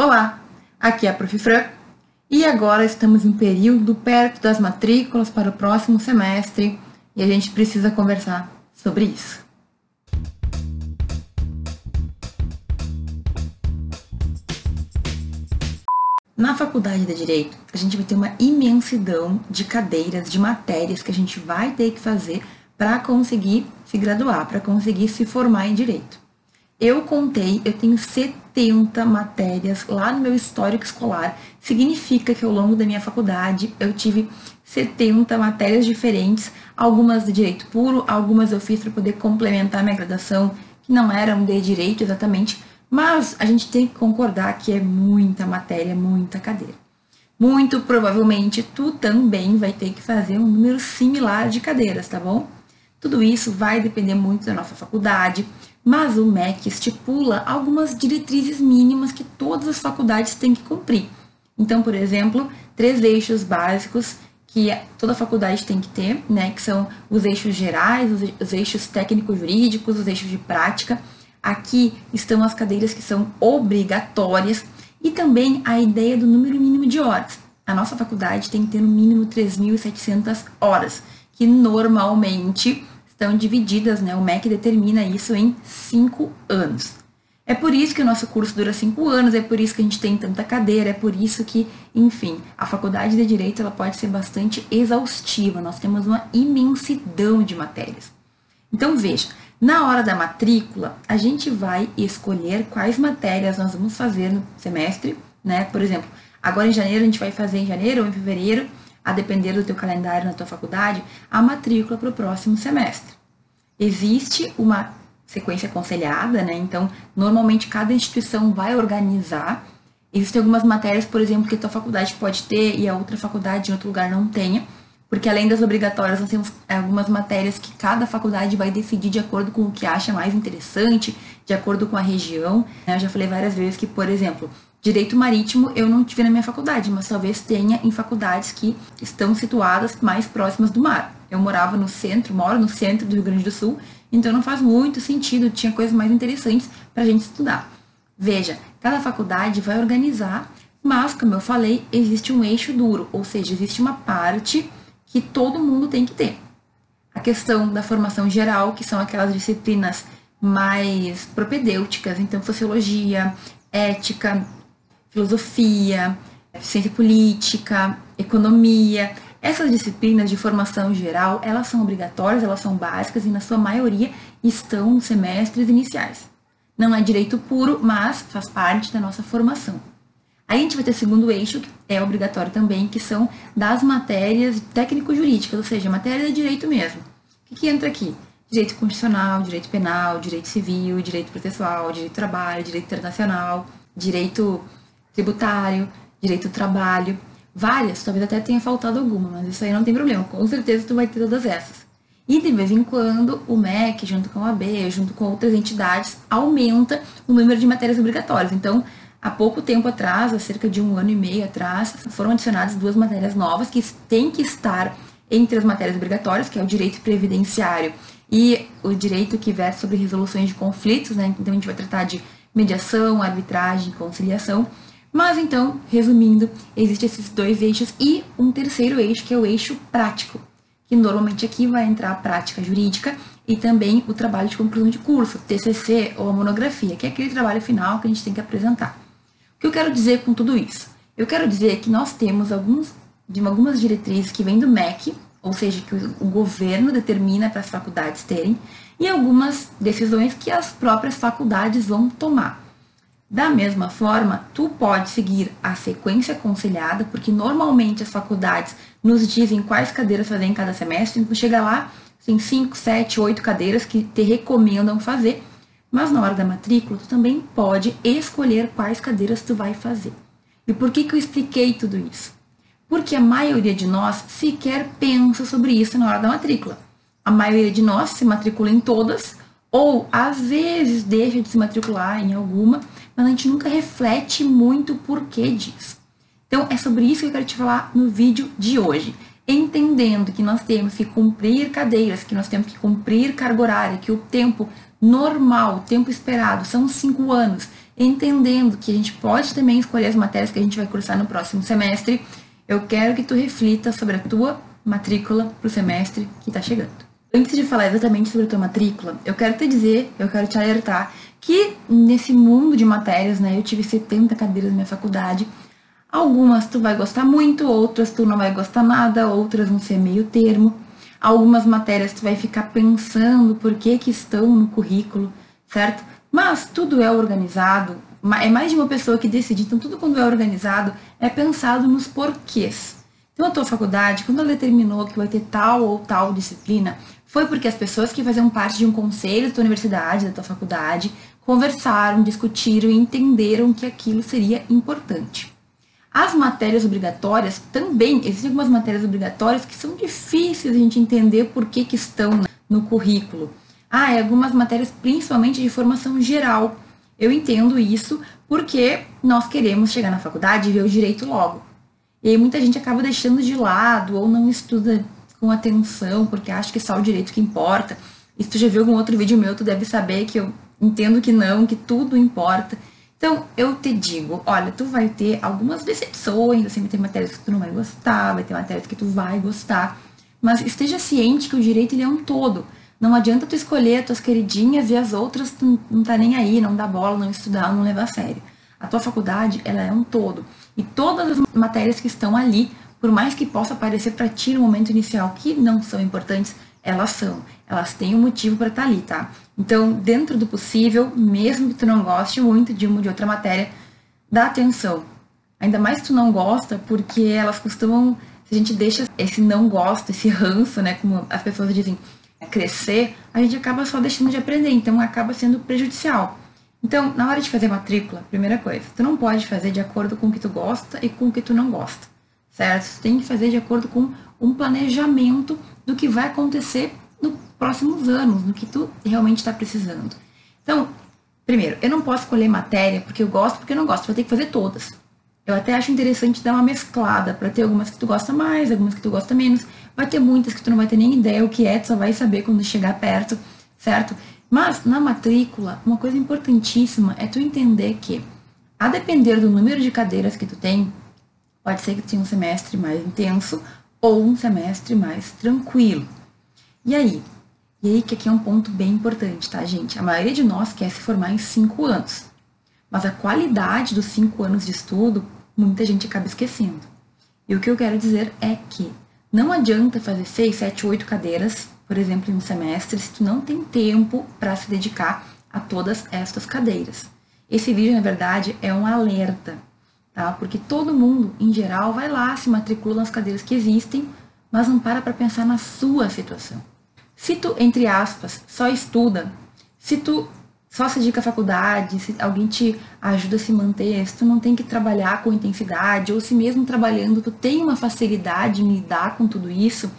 Olá, aqui é a Prof. Fran e agora estamos em período perto das matrículas para o próximo semestre e a gente precisa conversar sobre isso. Na faculdade de Direito, a gente vai ter uma imensidão de cadeiras, de matérias que a gente vai ter que fazer para conseguir se graduar, para conseguir se formar em Direito. Eu contei, eu tenho 70 matérias lá no meu histórico escolar. Significa que ao longo da minha faculdade eu tive 70 matérias diferentes, algumas de direito puro, algumas eu fiz para poder complementar minha graduação, que não eram de direito exatamente, mas a gente tem que concordar que é muita matéria, muita cadeira. Muito provavelmente tu também vai ter que fazer um número similar de cadeiras, tá bom? Tudo isso vai depender muito da nossa faculdade, mas o MEC estipula algumas diretrizes mínimas que todas as faculdades têm que cumprir. Então, por exemplo, três eixos básicos que toda faculdade tem que ter, né, que são os eixos gerais, os eixos técnico-jurídicos, os eixos de prática. Aqui estão as cadeiras que são obrigatórias e também a ideia do número mínimo de horas. A nossa faculdade tem que ter no mínimo 3.700 horas, que normalmente estão divididas, né? O MEC determina isso em cinco anos. É por isso que o nosso curso dura cinco anos, é por isso que a gente tem tanta cadeira, é por isso que, enfim, a faculdade de Direito ela pode ser bastante exaustiva. Nós temos uma imensidão de matérias. Então, veja, na hora da matrícula, a gente vai escolher quais matérias nós vamos fazer no semestre, né? Por exemplo, agora em janeiro a gente vai fazer em janeiro ou em fevereiro a depender do teu calendário na tua faculdade, a matrícula para o próximo semestre. Existe uma sequência aconselhada, né? Então, normalmente cada instituição vai organizar. Existem algumas matérias, por exemplo, que a tua faculdade pode ter e a outra faculdade em outro lugar não tenha, porque além das obrigatórias, nós temos algumas matérias que cada faculdade vai decidir de acordo com o que acha mais interessante, de acordo com a região. Eu já falei várias vezes que, por exemplo, Direito marítimo eu não tive na minha faculdade, mas talvez tenha em faculdades que estão situadas mais próximas do mar. Eu morava no centro, moro no centro do Rio Grande do Sul, então não faz muito sentido, tinha coisas mais interessantes para a gente estudar. Veja, cada faculdade vai organizar, mas, como eu falei, existe um eixo duro, ou seja, existe uma parte que todo mundo tem que ter. A questão da formação geral, que são aquelas disciplinas mais propedêuticas, então sociologia, ética, filosofia, ciência política, economia. Essas disciplinas de formação geral, elas são obrigatórias, elas são básicas e na sua maioria estão nos semestres iniciais. Não é direito puro, mas faz parte da nossa formação. Aí a gente vai ter o segundo eixo, que é obrigatório também, que são das matérias técnico-jurídicas, ou seja, matéria de direito mesmo. O que, que entra aqui? Direito constitucional, direito penal, direito civil, direito processual, direito do trabalho, direito internacional, direito tributário, direito do trabalho, várias, talvez até tenha faltado alguma, mas isso aí não tem problema, com certeza tu vai ter todas essas. E de vez em quando o MEC, junto com a AB, junto com outras entidades, aumenta o número de matérias obrigatórias. Então, há pouco tempo atrás, há cerca de um ano e meio atrás, foram adicionadas duas matérias novas que têm que estar entre as matérias obrigatórias, que é o direito previdenciário e o direito que versa sobre resoluções de conflitos, né? Então a gente vai tratar de mediação, arbitragem, conciliação. Mas então, resumindo, existem esses dois eixos e um terceiro eixo, que é o eixo prático, que normalmente aqui vai entrar a prática jurídica e também o trabalho de conclusão de curso, TCC ou a monografia, que é aquele trabalho final que a gente tem que apresentar. O que eu quero dizer com tudo isso? Eu quero dizer que nós temos alguns, de algumas diretrizes que vêm do MEC, ou seja, que o governo determina para as faculdades terem, e algumas decisões que as próprias faculdades vão tomar. Da mesma forma, tu pode seguir a sequência aconselhada, porque normalmente as faculdades nos dizem quais cadeiras fazer em cada semestre, então chega lá, tem 5, 7, 8 cadeiras que te recomendam fazer, mas na hora da matrícula tu também pode escolher quais cadeiras tu vai fazer. E por que, que eu expliquei tudo isso? Porque a maioria de nós sequer pensa sobre isso na hora da matrícula. A maioria de nós se matricula em todas, ou às vezes deixa de se matricular em alguma, mas a gente nunca reflete muito o porquê disso. Então é sobre isso que eu quero te falar no vídeo de hoje. Entendendo que nós temos que cumprir cadeiras, que nós temos que cumprir carga horária, que o tempo normal, o tempo esperado são cinco anos. entendendo que a gente pode também escolher as matérias que a gente vai cursar no próximo semestre, eu quero que tu reflita sobre a tua matrícula para o semestre que está chegando. Antes de falar exatamente sobre a tua matrícula, eu quero te dizer, eu quero te alertar que nesse mundo de matérias, né, eu tive 70 cadeiras na minha faculdade. Algumas tu vai gostar muito, outras tu não vai gostar nada, outras vão ser meio termo. Algumas matérias tu vai ficar pensando por que que estão no currículo, certo? Mas tudo é organizado, é mais de uma pessoa que decide, então tudo quando é organizado é pensado nos porquês. Então a tua faculdade, quando ela determinou que vai ter tal ou tal disciplina, foi porque as pessoas que faziam parte de um conselho da tua universidade, da tua faculdade, conversaram, discutiram e entenderam que aquilo seria importante. As matérias obrigatórias também, existem algumas matérias obrigatórias que são difíceis a gente entender por que, que estão no currículo. Ah, e algumas matérias principalmente de formação geral. Eu entendo isso porque nós queremos chegar na faculdade e ver o direito logo. E aí muita gente acaba deixando de lado ou não estuda com atenção, porque acha que é só o direito que importa. E se tu já viu algum outro vídeo meu, tu deve saber que eu entendo que não, que tudo importa. Então, eu te digo, olha, tu vai ter algumas decepções, assim, vai ter matérias que tu não vai gostar, vai ter matérias que tu vai gostar, mas esteja ciente que o direito ele é um todo. Não adianta tu escolher as tuas queridinhas e as outras tu não tá nem aí, não dá bola, não estudar, não levar a sério. A tua faculdade, ela é um todo. E todas as matérias que estão ali por mais que possa parecer para ti no momento inicial que não são importantes, elas são. Elas têm um motivo para estar tá ali, tá? Então, dentro do possível, mesmo que tu não goste muito de uma ou de outra matéria, dá atenção. Ainda mais se tu não gosta, porque elas costumam, se a gente deixa esse não gosto, esse ranço, né, como as pessoas dizem, crescer, a gente acaba só deixando de aprender, então acaba sendo prejudicial. Então, na hora de fazer matrícula, primeira coisa, tu não pode fazer de acordo com o que tu gosta e com o que tu não gosta certo? Você tem que fazer de acordo com um planejamento do que vai acontecer próximos anos, no que tu realmente está precisando. Então, primeiro, eu não posso escolher matéria porque eu gosto, porque eu não gosto, vou ter que fazer todas. Eu até acho interessante dar uma mesclada para ter algumas que tu gosta mais, algumas que tu gosta menos. Vai ter muitas que tu não vai ter nem ideia o que é, tu só vai saber quando chegar perto, certo? Mas na matrícula, uma coisa importantíssima é tu entender que, a depender do número de cadeiras que tu tem, Pode ser que tenha um semestre mais intenso ou um semestre mais tranquilo. E aí? E aí que aqui é um ponto bem importante, tá, gente? A maioria de nós quer se formar em cinco anos. Mas a qualidade dos cinco anos de estudo, muita gente acaba esquecendo. E o que eu quero dizer é que não adianta fazer seis, sete, oito cadeiras, por exemplo, em um semestre, se tu não tem tempo para se dedicar a todas estas cadeiras. Esse vídeo, na verdade, é um alerta tá? Porque todo mundo, em geral, vai lá, se matricula nas cadeiras que existem, mas não para para pensar na sua situação. Se tu, entre aspas, só estuda, se tu só se dedica à faculdade, se alguém te ajuda a se manter, se tu não tem que trabalhar com intensidade, ou se mesmo trabalhando tu tem uma facilidade em lidar com tudo isso,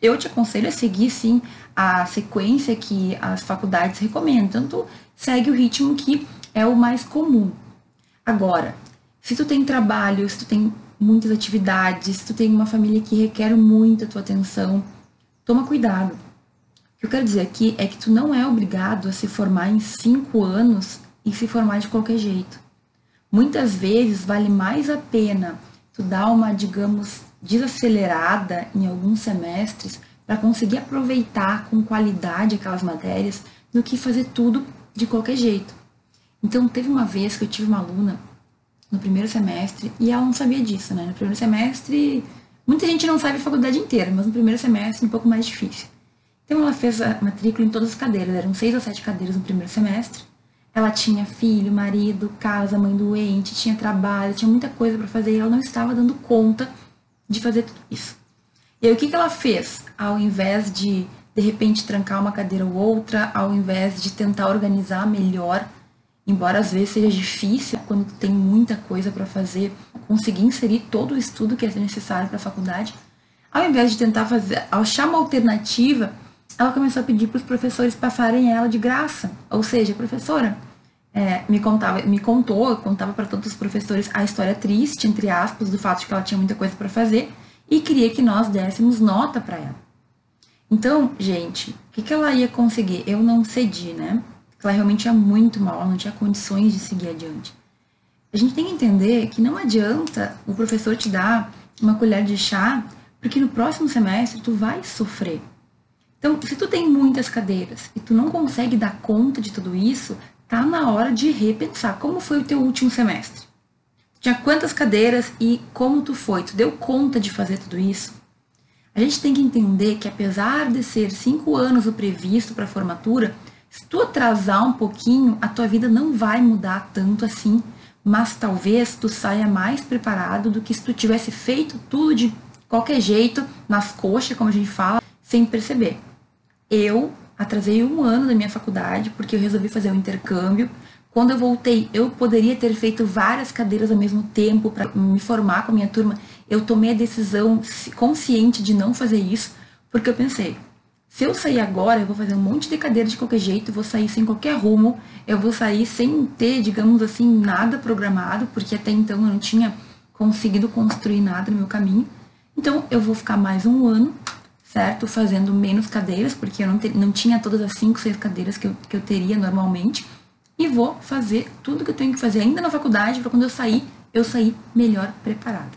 eu te aconselho a seguir sim a sequência que as faculdades recomendam. Tanto segue o ritmo que é o mais comum. Agora, se tu tem trabalho, se tu tem muitas atividades, se tu tem uma família que requer muito a tua atenção, toma cuidado. Que eu quero dizer aqui é que tu não é obrigado a se formar em cinco anos e se formar de qualquer jeito. Muitas vezes vale mais a pena tu dar uma, digamos, desacelerada em alguns semestres para conseguir aproveitar com qualidade aquelas matérias do que fazer tudo de qualquer jeito. Então, teve uma vez que eu tive uma aluna no primeiro semestre, e ela não sabia disso, né? No primeiro semestre, muita gente não sabe a faculdade inteira, mas no primeiro semestre é um pouco mais difícil. Então ela fez a matrícula em todas as cadeiras, eram seis ou sete cadeiras no primeiro semestre. Ela tinha filho, marido, casa, mãe doente, tinha trabalho, tinha muita coisa para fazer e ela não estava dando conta de fazer tudo isso. E aí o que, que ela fez? Ao invés de de repente trancar uma cadeira ou outra, ao invés de tentar organizar melhor embora às vezes seja difícil quando tem muita coisa para fazer, conseguir inserir todo o estudo que é necessário para a faculdade, ao invés de tentar fazer, achar uma alternativa, ela começou a pedir para os professores passarem ela de graça. Ou seja, professora, é, me contava, me contou, contava para todos os professores a história triste, entre aspas, do fato de que ela tinha muita coisa para fazer e queria que nós dessemos nota para ela. Então, gente, o que, que ela ia conseguir? Eu não cedi, né? ela realmente ia muito mal, ela não tinha condições de seguir adiante. A gente tem que entender que não adianta o professor te dar uma colher de chá, porque no próximo semestre tu vai sofrer. Então, se tu tem muitas cadeiras e tu não consegue dar conta de tudo isso, tá na hora de repensar como foi o teu último semestre. Tinha quantas cadeiras e como tu foi? Tu deu conta de fazer tudo isso? A gente tem que entender que apesar de ser cinco anos o previsto para a formatura, se tu atrasar um pouquinho, a tua vida não vai mudar tanto assim, mas talvez tu saia mais preparado do que se tu tivesse feito tudo de qualquer jeito, nas coxas, como a gente fala, sem perceber. Eu atrasei um ano da minha faculdade porque eu resolvi fazer um intercâmbio. Quando eu voltei, eu poderia ter feito várias cadeiras ao mesmo tempo para me formar com a minha turma. Eu tomei a decisão consciente de não fazer isso, porque eu pensei, se eu sair agora, eu vou fazer um monte de cadeira de qualquer jeito, vou sair sem qualquer rumo, eu vou sair sem ter, digamos assim, nada programado, porque até então eu não tinha conseguido construir nada no meu caminho. Então eu vou ficar mais um ano, certo? Fazendo menos cadeiras, porque eu não, não tinha todas as cinco, seis cadeiras que eu, que eu teria normalmente. E vou fazer tudo que eu tenho que fazer ainda na faculdade, para quando eu sair, eu sair melhor preparada.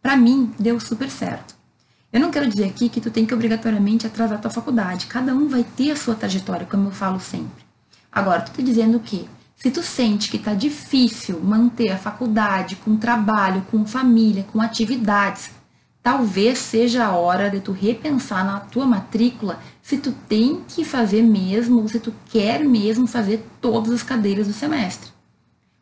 Para mim, deu super certo. Eu não quero dizer aqui que tu tem que obrigatoriamente atrasar tua faculdade. Cada um vai ter a sua trajetória, como eu falo sempre. Agora, tu tá dizendo que se tu sente que tá difícil manter a faculdade com trabalho, com família, com atividades, talvez seja a hora de tu repensar na tua matrícula se tu tem que fazer mesmo ou se tu quer mesmo fazer todas as cadeiras do semestre.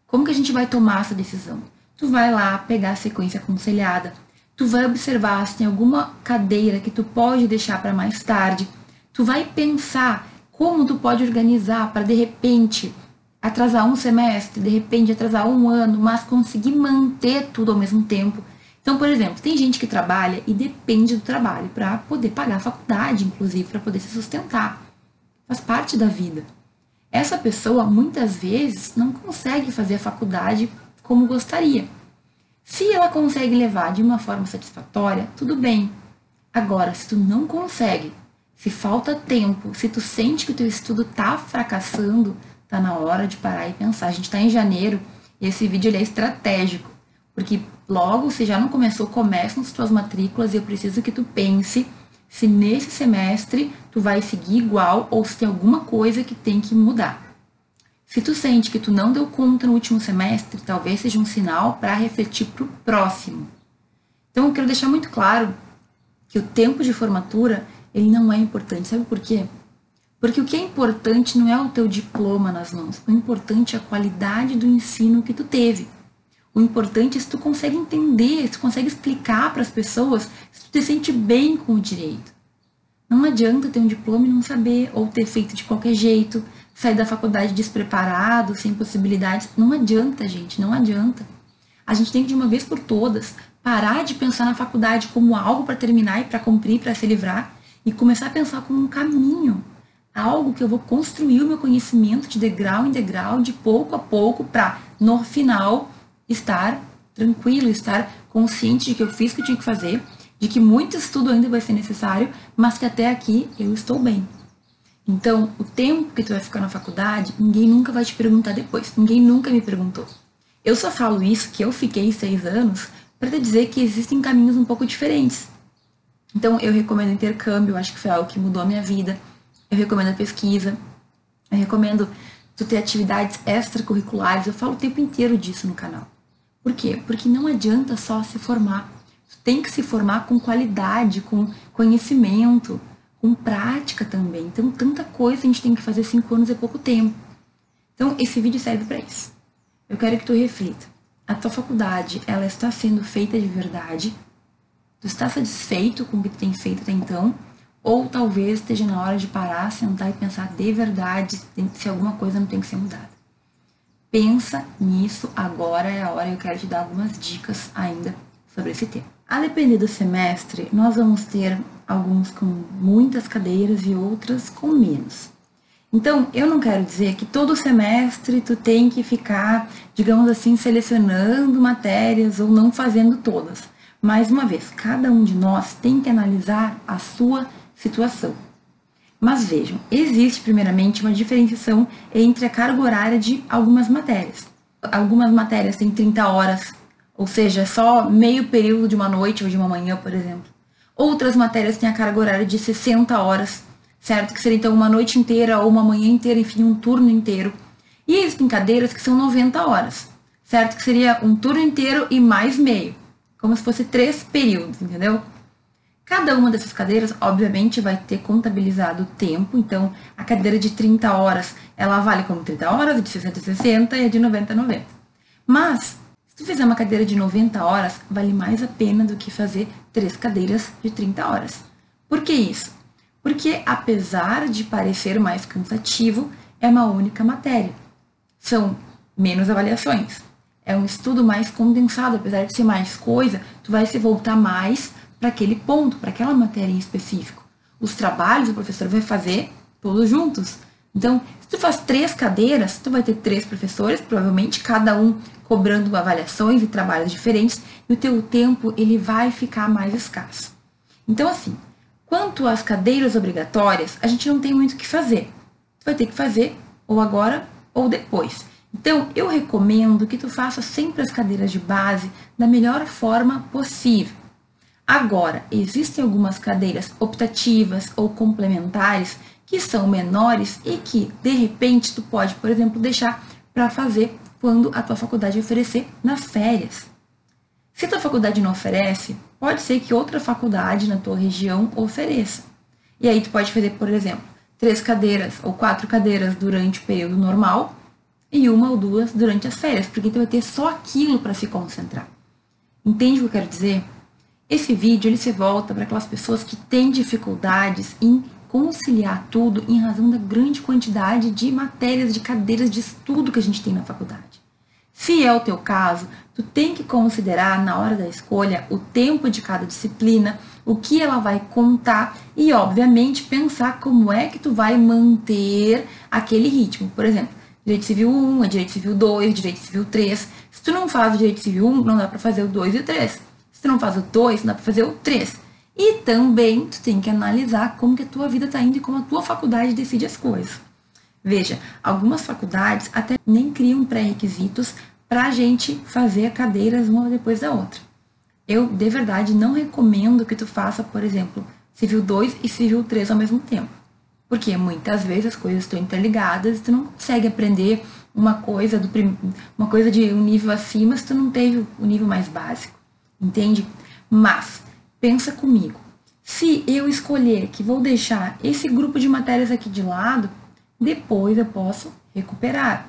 Como que a gente vai tomar essa decisão? Tu vai lá pegar a sequência aconselhada, tu vai observar se tem alguma cadeira que tu pode deixar para mais tarde, tu vai pensar como tu pode organizar para de repente atrasar um semestre, de repente atrasar um ano, mas conseguir manter tudo ao mesmo tempo. Então, por exemplo, tem gente que trabalha e depende do trabalho para poder pagar a faculdade, inclusive para poder se sustentar. Faz parte da vida. Essa pessoa muitas vezes não consegue fazer a faculdade como gostaria. Se ela consegue levar de uma forma satisfatória, tudo bem. Agora, se tu não consegue, se falta tempo, se tu sente que o teu estudo tá fracassando, tá na hora de parar e pensar. A gente tá em janeiro e esse vídeo é estratégico, porque logo, se já não começou, começam as tuas matrículas e eu preciso que tu pense se nesse semestre tu vai seguir igual ou se tem alguma coisa que tem que mudar. Se tu sente que tu não deu conta no último semestre, talvez seja um sinal para refletir para o próximo. Então, eu quero deixar muito claro que o tempo de formatura ele não é importante. Sabe por quê? Porque o que é importante não é o teu diploma nas mãos. O importante é a qualidade do ensino que tu teve. O importante é se tu consegue entender, se tu consegue explicar para as pessoas, se tu te sente bem com o direito. Não adianta ter um diploma e não saber, ou ter feito de qualquer jeito, sair da faculdade despreparado, sem possibilidades. Não adianta, gente, não adianta. A gente tem que, de uma vez por todas, parar de pensar na faculdade como algo para terminar e para cumprir, para se livrar, e começar a pensar como um caminho. Algo que eu vou construir o meu conhecimento de degrau em degrau, de pouco a pouco, para, no final, estar tranquilo, estar consciente de que eu fiz o que eu tinha que fazer, de que muito estudo ainda vai ser necessário, mas que até aqui eu estou bem. Então, o tempo que tu vai ficar na faculdade, ninguém nunca vai te perguntar depois. Ninguém nunca me perguntou. Eu só falo isso, que eu fiquei seis anos, para te dizer que existem caminhos um pouco diferentes. Então, eu recomendo intercâmbio, acho que foi algo que mudou a minha vida. Eu recomendo a pesquisa. Eu recomendo tu ter atividades extracurriculares. Eu falo o tempo inteiro disso no canal. Por quê? Porque não adianta só se formar. Tem que se formar com qualidade, com conhecimento, com prática também. Então, tanta coisa a gente tem que fazer cinco anos é pouco tempo. Então, esse vídeo serve para isso. Eu quero que tu reflita. A tua faculdade, ela está sendo feita de verdade? Tu está satisfeito com o que tu tem feito até então? Ou talvez esteja na hora de parar, sentar e pensar de verdade se alguma coisa não tem que ser mudada. Pensa nisso agora é a hora. Eu quero te dar algumas dicas ainda sobre esse tema. A depender do semestre, nós vamos ter alguns com muitas cadeiras e outras com menos. Então, eu não quero dizer que todo semestre tu tem que ficar, digamos assim, selecionando matérias ou não fazendo todas. Mais uma vez, cada um de nós tem que analisar a sua situação. Mas vejam, existe primeiramente uma diferenciação entre a carga horária de algumas matérias. Algumas matérias têm 30 horas, ou seja, só meio período de uma noite ou de uma manhã, por exemplo. Outras matérias têm a carga horária de 60 horas, certo? Que seria então uma noite inteira ou uma manhã inteira, enfim, um turno inteiro. E existem cadeiras que são 90 horas, certo? Que seria um turno inteiro e mais meio, como se fosse três períodos, entendeu? Cada uma dessas cadeiras, obviamente, vai ter contabilizado o tempo, então a cadeira de 30 horas, ela vale como 30 horas, de 60 a 60 e a de 90 a 90. Mas, se tu fizer uma cadeira de 90 horas, vale mais a pena do que fazer três cadeiras de 30 horas. Por que isso? Porque, apesar de parecer mais cansativo, é uma única matéria. São menos avaliações. É um estudo mais condensado, apesar de ser mais coisa, tu vai se voltar mais para aquele ponto, para aquela matéria em específico. Os trabalhos o professor vai fazer todos juntos. Então, se tu faz três cadeiras, tu vai ter três professores, provavelmente cada um cobrando avaliações e trabalhos diferentes, e o teu tempo ele vai ficar mais escasso. Então, assim, quanto às cadeiras obrigatórias, a gente não tem muito o que fazer. Tu vai ter que fazer ou agora ou depois. Então, eu recomendo que tu faça sempre as cadeiras de base da melhor forma possível. Agora, existem algumas cadeiras optativas ou complementares que são menores e que, de repente, tu pode, por exemplo, deixar para fazer quando a tua faculdade oferecer nas férias. Se a tua faculdade não oferece, pode ser que outra faculdade na tua região ofereça. E aí tu pode fazer, por exemplo, três cadeiras ou quatro cadeiras durante o período normal e uma ou duas durante as férias, porque tu vai ter só aquilo para se concentrar. Entende o que eu quero dizer? Esse vídeo ele se volta para aquelas pessoas que têm dificuldades em conciliar tudo em razão da grande quantidade de matérias, de cadeiras de estudo que a gente tem na faculdade. Se é o teu caso, tu tem que considerar na hora da escolha o tempo de cada disciplina, o que ela vai contar e, obviamente, pensar como é que tu vai manter aquele ritmo. Por exemplo, Direito Civil 1, é Direito Civil 2, Direito Civil 3. Se tu não faz o Direito Civil 1, não dá para fazer o 2 e o 3. Se tu não faz o 2, dá para fazer o 3. E também tu tem que analisar como que a tua vida está indo e como a tua faculdade decide as coisas. Veja, algumas faculdades até nem criam pré-requisitos para a gente fazer cadeiras uma depois da outra. Eu, de verdade, não recomendo que tu faça, por exemplo, Civil 2 e Civil 3 ao mesmo tempo. Porque muitas vezes as coisas estão interligadas e tu não consegue aprender uma coisa, do uma coisa de um nível acima se tu não teve o nível mais básico entende? Mas, pensa comigo, se eu escolher que vou deixar esse grupo de matérias aqui de lado, depois eu posso recuperar.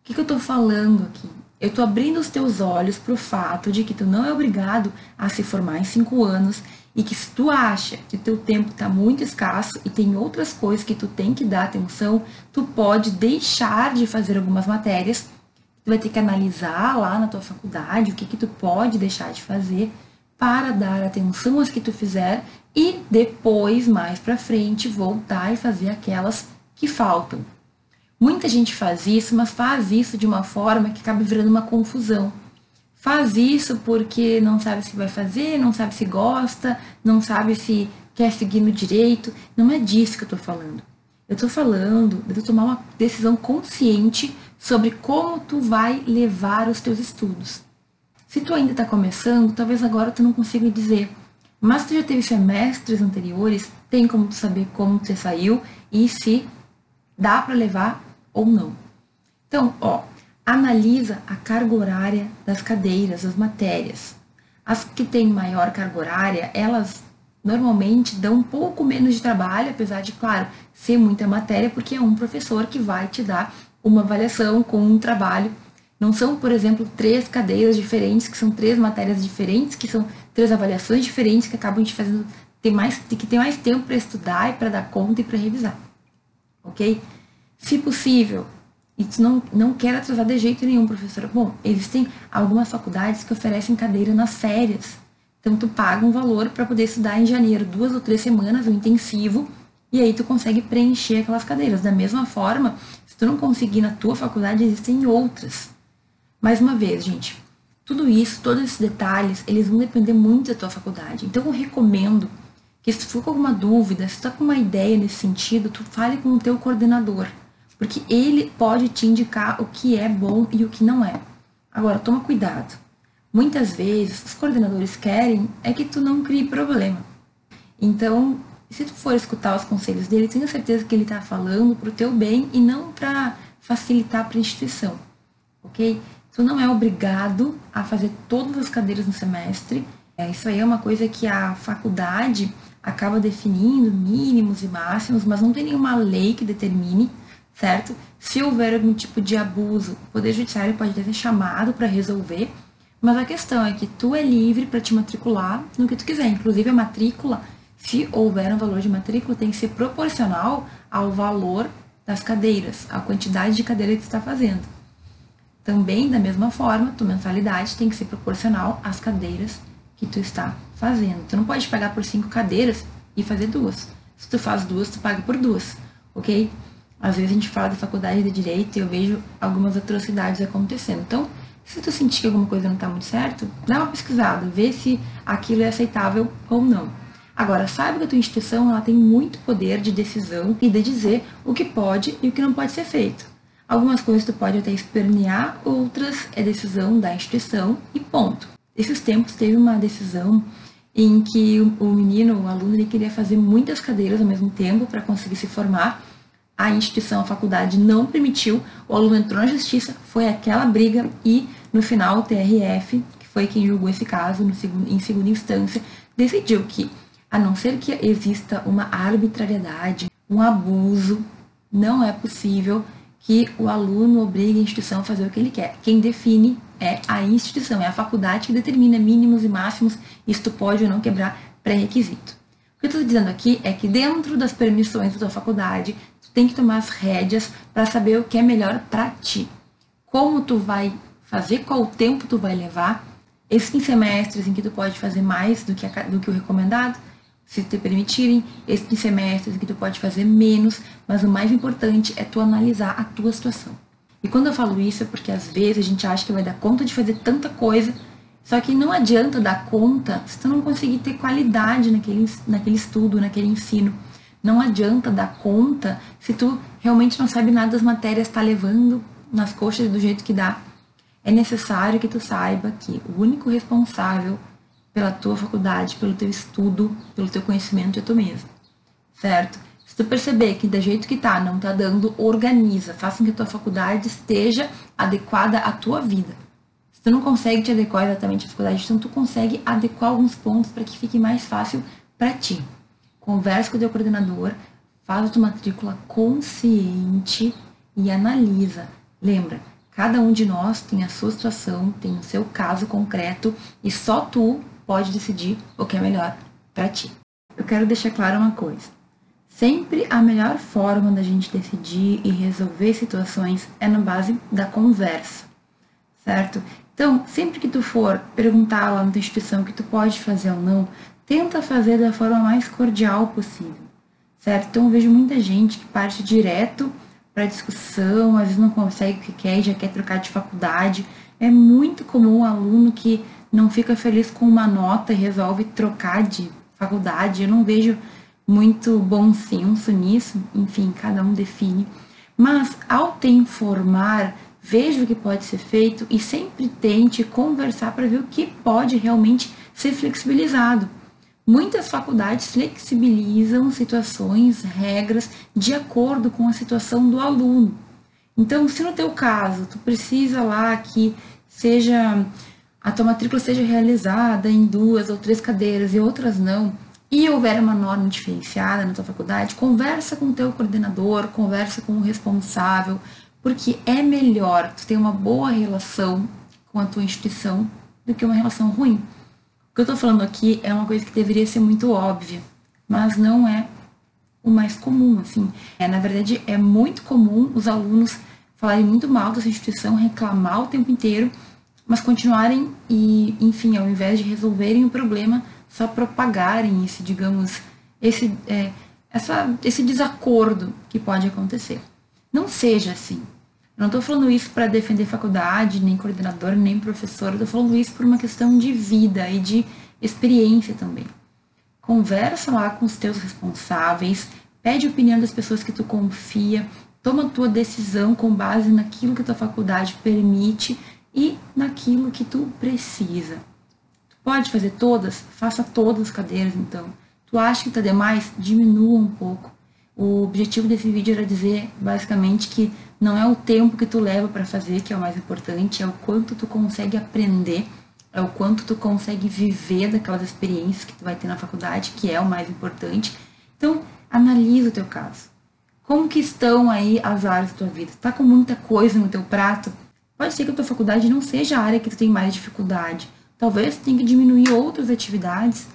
O que, que eu estou falando aqui? Eu estou abrindo os teus olhos para o fato de que tu não é obrigado a se formar em cinco anos e que se tu acha que teu tempo está muito escasso e tem outras coisas que tu tem que dar atenção, tu pode deixar de fazer algumas matérias Tu vai ter que analisar lá na tua faculdade o que, que tu pode deixar de fazer para dar atenção às que tu fizer e depois, mais para frente, voltar e fazer aquelas que faltam. Muita gente faz isso, mas faz isso de uma forma que acaba virando uma confusão. Faz isso porque não sabe se vai fazer, não sabe se gosta, não sabe se quer seguir no direito. Não é disso que eu estou falando. Eu estou falando de tomar uma decisão consciente sobre como tu vai levar os teus estudos. Se tu ainda está começando, talvez agora tu não consiga dizer, mas tu já teve semestres anteriores, tem como tu saber como você saiu e se dá para levar ou não. Então, ó, analisa a carga horária das cadeiras, das matérias. As que têm maior carga horária, elas normalmente dão um pouco menos de trabalho, apesar de, claro, ser muita matéria, porque é um professor que vai te dar uma avaliação com um trabalho. Não são, por exemplo, três cadeiras diferentes, que são três matérias diferentes, que são três avaliações diferentes que acabam te fazendo ter mais, que ter mais tempo para estudar e para dar conta e para revisar. Ok? Se possível, e tu não, não quer atrasar de jeito nenhum, professora. Bom, existem algumas faculdades que oferecem cadeira nas férias. Então, tu paga um valor para poder estudar em janeiro, duas ou três semanas, um intensivo, e aí tu consegue preencher aquelas cadeiras. Da mesma forma, se tu não conseguir na tua faculdade, existem outras. Mais uma vez, gente, tudo isso, todos esses detalhes, eles vão depender muito da tua faculdade. Então eu recomendo que se tu for com alguma dúvida, se tu tá com uma ideia nesse sentido, tu fale com o teu coordenador, porque ele pode te indicar o que é bom e o que não é. Agora, toma cuidado. Muitas vezes, os coordenadores querem é que tu não crie problema. Então, se tu for escutar os conselhos dele, tenha certeza que ele está falando para o teu bem e não para facilitar para a instituição, ok? Tu não é obrigado a fazer todas as cadeiras no semestre. É, isso aí é uma coisa que a faculdade acaba definindo, mínimos e máximos, mas não tem nenhuma lei que determine, certo? Se houver algum tipo de abuso, o Poder Judiciário pode ter chamado para resolver, mas a questão é que tu é livre para te matricular no que tu quiser. Inclusive, a matrícula, se houver um valor de matrícula, tem que ser proporcional ao valor das cadeiras, a quantidade de cadeiras que tu está fazendo. Também, da mesma forma, tua mensalidade tem que ser proporcional às cadeiras que tu está fazendo. Tu não pode pagar por cinco cadeiras e fazer duas. Se tu faz duas, tu paga por duas, ok? Às vezes a gente fala da faculdade de direito e eu vejo algumas atrocidades acontecendo. Então, se tu sentir que alguma coisa não está muito certo, dá uma pesquisada, vê se aquilo é aceitável ou não. Agora, saiba que a tua instituição ela tem muito poder de decisão e de dizer o que pode e o que não pode ser feito. Algumas coisas tu pode até espernear, outras é decisão da instituição e ponto. Esses tempos teve uma decisão em que o menino, o aluno, ele queria fazer muitas cadeiras ao mesmo tempo para conseguir se formar. A instituição, a faculdade não permitiu, o aluno entrou na justiça, foi aquela briga e no final o TRF, que foi quem julgou esse caso no segundo, em segunda instância, decidiu que a não ser que exista uma arbitrariedade, um abuso, não é possível que o aluno obrigue a instituição a fazer o que ele quer. Quem define é a instituição, é a faculdade que determina mínimos e máximos, isto pode ou não quebrar pré-requisito. O que eu estou dizendo aqui é que dentro das permissões da tua faculdade, tu tem que tomar as rédeas para saber o que é melhor para ti. Como tu vai fazer, qual tempo tu vai levar, esses semestres em que tu pode fazer mais do que, a, do que o recomendado, se te permitirem, esses semestres que tu pode fazer menos, mas o mais importante é tu analisar a tua situação. E quando eu falo isso é porque às vezes a gente acha que vai dar conta de fazer tanta coisa, só que não adianta dar conta se tu não conseguir ter qualidade naquele, naquele estudo, naquele ensino. Não adianta dar conta se tu realmente não sabe nada das matérias, tá levando nas coxas do jeito que dá. É necessário que tu saiba que o único responsável pela tua faculdade, pelo teu estudo, pelo teu conhecimento é tu mesmo, certo? Se tu perceber que do jeito que tá, não tá dando, organiza, faça com que a tua faculdade esteja adequada à tua vida. Se tu não consegue te adequar exatamente à faculdade, então tu consegue adequar alguns pontos para que fique mais fácil para ti. Converse com o teu coordenador, faz a tua matrícula consciente e analisa. Lembra, cada um de nós tem a sua situação, tem o seu caso concreto e só tu pode decidir o que é melhor para ti. Eu quero deixar claro uma coisa. Sempre a melhor forma da gente decidir e resolver situações é na base da conversa, certo? Então, sempre que tu for perguntar lá na tua instituição que tu pode fazer ou não, tenta fazer da forma mais cordial possível, certo? Então, eu vejo muita gente que parte direto para discussão, às vezes não consegue o que quer já quer trocar de faculdade. É muito comum um aluno que não fica feliz com uma nota e resolve trocar de faculdade. Eu não vejo muito bom senso nisso, enfim, cada um define. Mas ao te informar, veja o que pode ser feito e sempre tente conversar para ver o que pode realmente ser flexibilizado. Muitas faculdades flexibilizam situações, regras de acordo com a situação do aluno. Então, se no teu caso tu precisa lá que seja a tua matrícula seja realizada em duas ou três cadeiras e outras não, e houver uma norma diferenciada na tua faculdade, conversa com o teu coordenador, conversa com o responsável, porque é melhor tu ter uma boa relação com a tua instituição do que uma relação ruim. O que eu estou falando aqui é uma coisa que deveria ser muito óbvia, mas não é o mais comum, assim. É, na verdade, é muito comum os alunos falarem muito mal dessa instituição, reclamar o tempo inteiro, mas continuarem e, enfim, ao invés de resolverem o problema, só propagarem esse, digamos, esse, é, essa, esse desacordo que pode acontecer. Não seja assim. Eu não estou falando isso para defender faculdade, nem coordenador, nem professor, estou falando isso por uma questão de vida e de experiência também. conversa lá com os teus responsáveis, pede opinião das pessoas que tu confia, toma a tua decisão com base naquilo que a tua faculdade permite e naquilo que tu precisa. Tu pode fazer todas? Faça todas as cadeiras então. Tu acha que está demais? Diminua um pouco. O objetivo desse vídeo era dizer basicamente que não é o tempo que tu leva para fazer que é o mais importante, é o quanto tu consegue aprender, é o quanto tu consegue viver daquelas experiências que tu vai ter na faculdade, que é o mais importante. Então, analisa o teu caso. Como que estão aí as áreas da tua vida? Tá com muita coisa no teu prato? Pode ser que a tua faculdade não seja a área que tu tem mais dificuldade. Talvez tu tenha que diminuir outras atividades.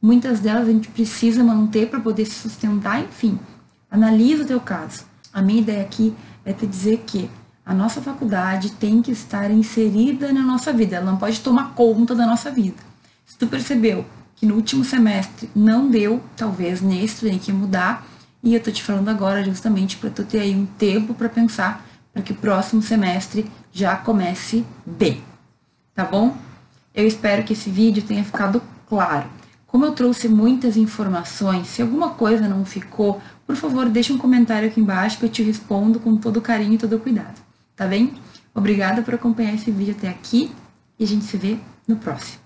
Muitas delas a gente precisa manter para poder se sustentar, enfim. Analisa o teu caso. A minha ideia aqui é te dizer que a nossa faculdade tem que estar inserida na nossa vida, ela não pode tomar conta da nossa vida. Se tu percebeu que no último semestre não deu, talvez nesse tu tem que mudar, e eu tô te falando agora justamente para tu ter aí um tempo para pensar para que o próximo semestre já comece bem. Tá bom? Eu espero que esse vídeo tenha ficado claro. Como eu trouxe muitas informações, se alguma coisa não ficou, por favor, deixe um comentário aqui embaixo que eu te respondo com todo carinho e todo cuidado. Tá bem? Obrigada por acompanhar esse vídeo até aqui e a gente se vê no próximo.